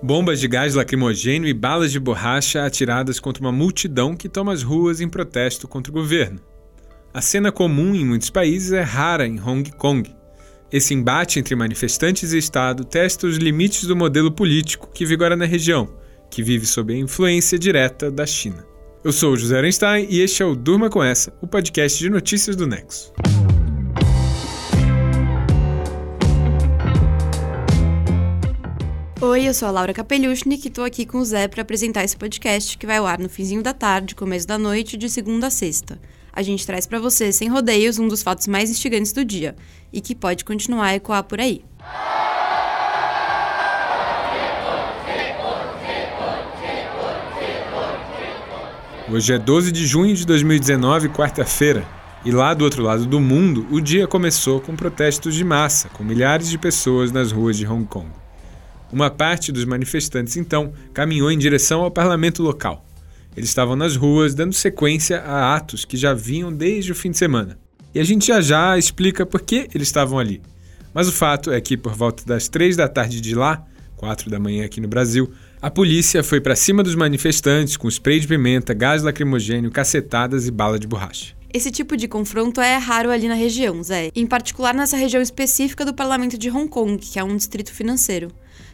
Bombas de gás lacrimogênio e balas de borracha atiradas contra uma multidão que toma as ruas em protesto contra o governo. A cena comum em muitos países é rara em Hong Kong. Esse embate entre manifestantes e Estado testa os limites do modelo político que vigora na região, que vive sob a influência direta da China. Eu sou José Einstein e este é o Durma com Essa, o podcast de notícias do Nexo. Oi, eu sou a Laura Capellucci e estou aqui com o Zé para apresentar esse podcast que vai ao ar no finzinho da tarde, começo da noite, de segunda a sexta. A gente traz para você, sem rodeios, um dos fatos mais instigantes do dia e que pode continuar a ecoar por aí. Hoje é 12 de junho de 2019, quarta-feira, e lá do outro lado do mundo, o dia começou com protestos de massa, com milhares de pessoas nas ruas de Hong Kong. Uma parte dos manifestantes, então, caminhou em direção ao parlamento local. Eles estavam nas ruas dando sequência a atos que já vinham desde o fim de semana. E a gente já já explica por que eles estavam ali. Mas o fato é que, por volta das três da tarde de lá, quatro da manhã aqui no Brasil, a polícia foi para cima dos manifestantes com spray de pimenta, gás lacrimogênio, cacetadas e bala de borracha. Esse tipo de confronto é raro ali na região, Zé, em particular nessa região específica do parlamento de Hong Kong, que é um distrito financeiro.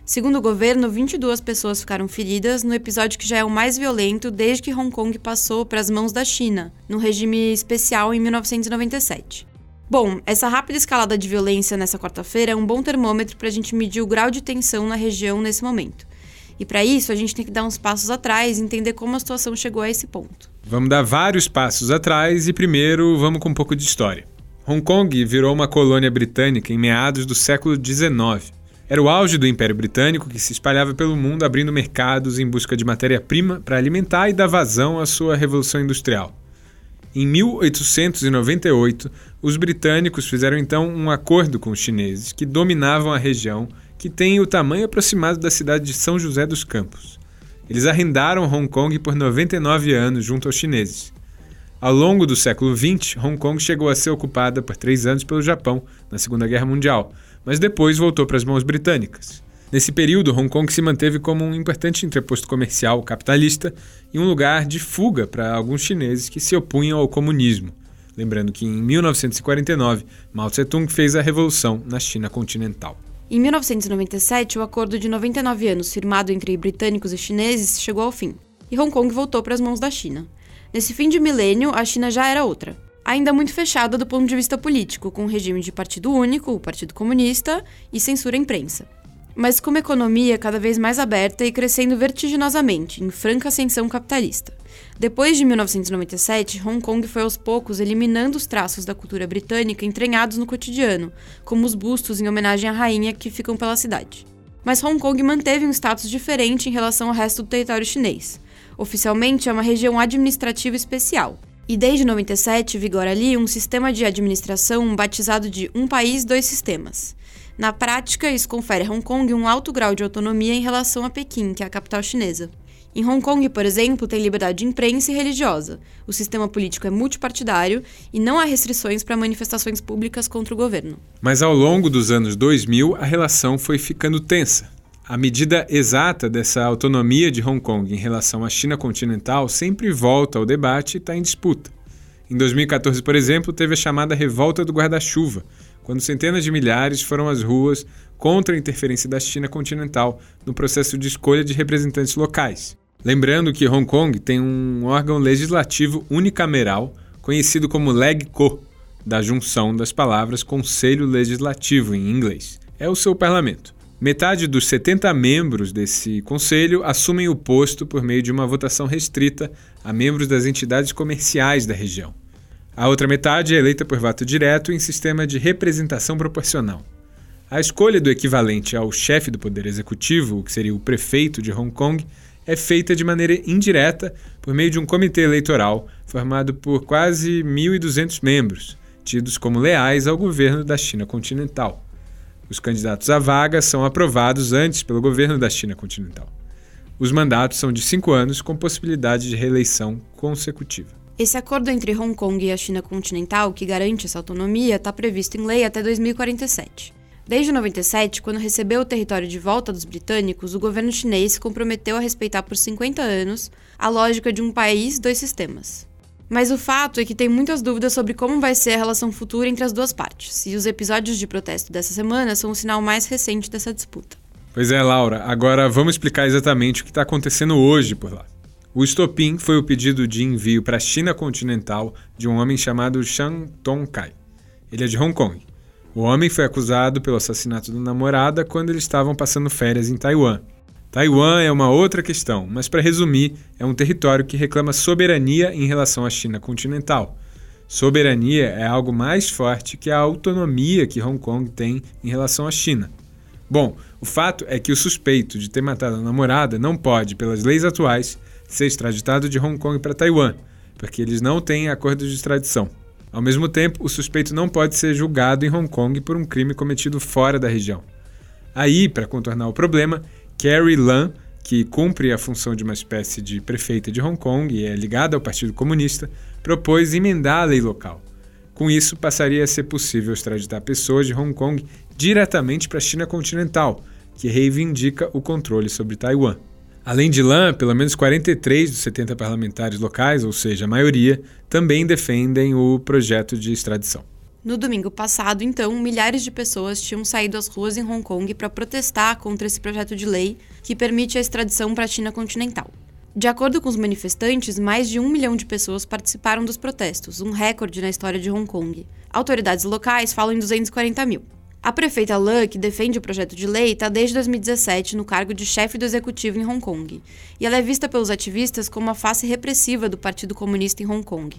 Segundo o governo, 22 pessoas ficaram feridas no episódio que já é o mais violento desde que Hong Kong passou para as mãos da China, num regime especial em 1997. Bom, essa rápida escalada de violência nessa quarta-feira é um bom termômetro para a gente medir o grau de tensão na região nesse momento. E para isso, a gente tem que dar uns passos atrás e entender como a situação chegou a esse ponto. Vamos dar vários passos atrás e primeiro vamos com um pouco de história. Hong Kong virou uma colônia britânica em meados do século XIX. Era o auge do Império Britânico que se espalhava pelo mundo abrindo mercados em busca de matéria-prima para alimentar e dar vazão à sua Revolução Industrial. Em 1898, os britânicos fizeram então um acordo com os chineses, que dominavam a região, que tem o tamanho aproximado da cidade de São José dos Campos. Eles arrendaram Hong Kong por 99 anos junto aos chineses. Ao longo do século XX, Hong Kong chegou a ser ocupada por três anos pelo Japão, na Segunda Guerra Mundial, mas depois voltou para as mãos britânicas. Nesse período, Hong Kong se manteve como um importante entreposto comercial capitalista e um lugar de fuga para alguns chineses que se opunham ao comunismo. Lembrando que em 1949, Mao Tse-tung fez a revolução na China continental. Em 1997, o acordo de 99 anos firmado entre britânicos e chineses chegou ao fim, e Hong Kong voltou para as mãos da China. Nesse fim de milênio, a China já era outra ainda muito fechada do ponto de vista político, com um regime de partido único, o Partido Comunista, e censura à imprensa. Mas com uma economia cada vez mais aberta e crescendo vertiginosamente, em franca ascensão capitalista. Depois de 1997, Hong Kong foi aos poucos eliminando os traços da cultura britânica entranhados no cotidiano, como os bustos em homenagem à rainha que ficam pela cidade. Mas Hong Kong manteve um status diferente em relação ao resto do território chinês. Oficialmente é uma região administrativa especial, e desde 97 vigora ali um sistema de administração batizado de Um País, Dois Sistemas. Na prática, isso confere a Hong Kong um alto grau de autonomia em relação a Pequim, que é a capital chinesa. Em Hong Kong, por exemplo, tem liberdade de imprensa e religiosa. O sistema político é multipartidário e não há restrições para manifestações públicas contra o governo. Mas ao longo dos anos 2000, a relação foi ficando tensa. A medida exata dessa autonomia de Hong Kong em relação à China continental sempre volta ao debate e está em disputa. Em 2014, por exemplo, teve a chamada Revolta do Guarda-Chuva, quando centenas de milhares foram às ruas contra a interferência da China continental no processo de escolha de representantes locais. Lembrando que Hong Kong tem um órgão legislativo unicameral conhecido como LegCo, da junção das palavras Conselho Legislativo em inglês. É o seu parlamento. Metade dos 70 membros desse conselho assumem o posto por meio de uma votação restrita a membros das entidades comerciais da região. A outra metade é eleita por voto direto em sistema de representação proporcional. A escolha do equivalente ao chefe do Poder Executivo, que seria o prefeito de Hong Kong, é feita de maneira indireta por meio de um comitê eleitoral formado por quase 1.200 membros, tidos como leais ao governo da China continental. Os candidatos à vaga são aprovados antes pelo governo da China continental. Os mandatos são de cinco anos, com possibilidade de reeleição consecutiva. Esse acordo entre Hong Kong e a China continental, que garante essa autonomia, está previsto em lei até 2047. Desde 97, quando recebeu o território de volta dos britânicos, o governo chinês se comprometeu a respeitar por 50 anos a lógica de um país, dois sistemas. Mas o fato é que tem muitas dúvidas sobre como vai ser a relação futura entre as duas partes, e os episódios de protesto dessa semana são o sinal mais recente dessa disputa. Pois é, Laura. Agora vamos explicar exatamente o que está acontecendo hoje por lá. O estopim foi o pedido de envio para a China continental de um homem chamado Shang Tongkai. Ele é de Hong Kong. O homem foi acusado pelo assassinato da namorada quando eles estavam passando férias em Taiwan. Taiwan é uma outra questão, mas para resumir, é um território que reclama soberania em relação à China continental. Soberania é algo mais forte que a autonomia que Hong Kong tem em relação à China. Bom, o fato é que o suspeito de ter matado a namorada não pode, pelas leis atuais, ser extraditado de Hong Kong para Taiwan, porque eles não têm acordo de extradição. Ao mesmo tempo, o suspeito não pode ser julgado em Hong Kong por um crime cometido fora da região. Aí, para contornar o problema, Carrie Lam, que cumpre a função de uma espécie de prefeita de Hong Kong e é ligada ao Partido Comunista, propôs emendar a lei local. Com isso, passaria a ser possível extraditar pessoas de Hong Kong diretamente para a China continental, que reivindica o controle sobre Taiwan. Além de Lam, pelo menos 43 dos 70 parlamentares locais, ou seja, a maioria, também defendem o projeto de extradição. No domingo passado, então, milhares de pessoas tinham saído às ruas em Hong Kong para protestar contra esse projeto de lei que permite a extradição para a China continental. De acordo com os manifestantes, mais de um milhão de pessoas participaram dos protestos, um recorde na história de Hong Kong. Autoridades locais falam em 240 mil. A prefeita Lan, que defende o projeto de lei, está desde 2017 no cargo de chefe do executivo em Hong Kong, e ela é vista pelos ativistas como a face repressiva do Partido Comunista em Hong Kong.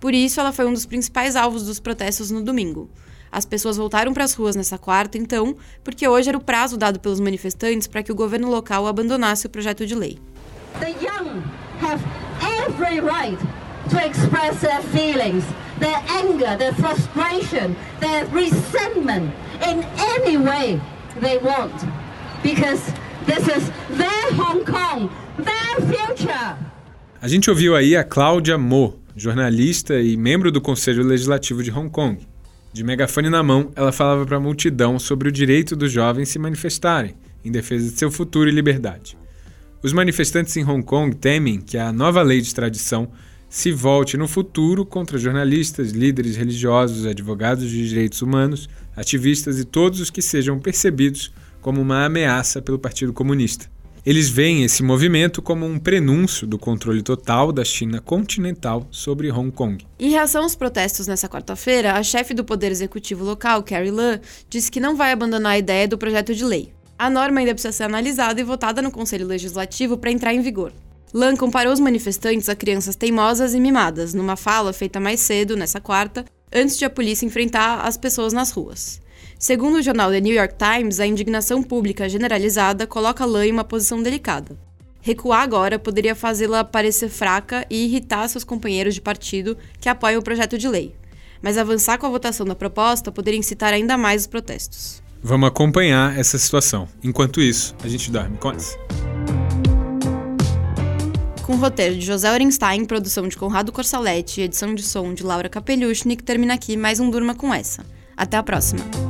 Por isso, ela foi um dos principais alvos dos protestos no domingo. As pessoas voltaram para as ruas nessa quarta, então, porque hoje era o prazo dado pelos manifestantes para que o governo local abandonasse o projeto de lei. The young have every right to express their feelings, their anger, their frustration, their resentment in any way they want, because this is their Hong Kong, their future. A gente ouviu aí a Cláudia Mo, jornalista e membro do Conselho Legislativo de Hong Kong. De megafone na mão, ela falava para a multidão sobre o direito dos jovens se manifestarem em defesa de seu futuro e liberdade. Os manifestantes em Hong Kong temem que a nova lei de extradição se volte no futuro contra jornalistas, líderes religiosos, advogados de direitos humanos, ativistas e todos os que sejam percebidos como uma ameaça pelo Partido Comunista. Eles veem esse movimento como um prenúncio do controle total da China continental sobre Hong Kong. Em reação aos protestos nessa quarta-feira, a chefe do Poder Executivo local, Carrie Lam, disse que não vai abandonar a ideia do projeto de lei. A norma ainda precisa ser analisada e votada no Conselho Legislativo para entrar em vigor. Lan comparou os manifestantes a crianças teimosas e mimadas, numa fala feita mais cedo, nessa quarta, antes de a polícia enfrentar as pessoas nas ruas. Segundo o jornal The New York Times, a indignação pública generalizada coloca Lan em uma posição delicada. Recuar agora poderia fazê-la parecer fraca e irritar seus companheiros de partido que apoiam o projeto de lei. Mas avançar com a votação da proposta poderia incitar ainda mais os protestos. Vamos acompanhar essa situação. Enquanto isso, a gente dorme com essa. Com o roteiro de José Orenstein, produção de Conrado Corsaletti e edição de som de Laura Capellucci, que termina aqui mais um Durma com essa. Até a próxima!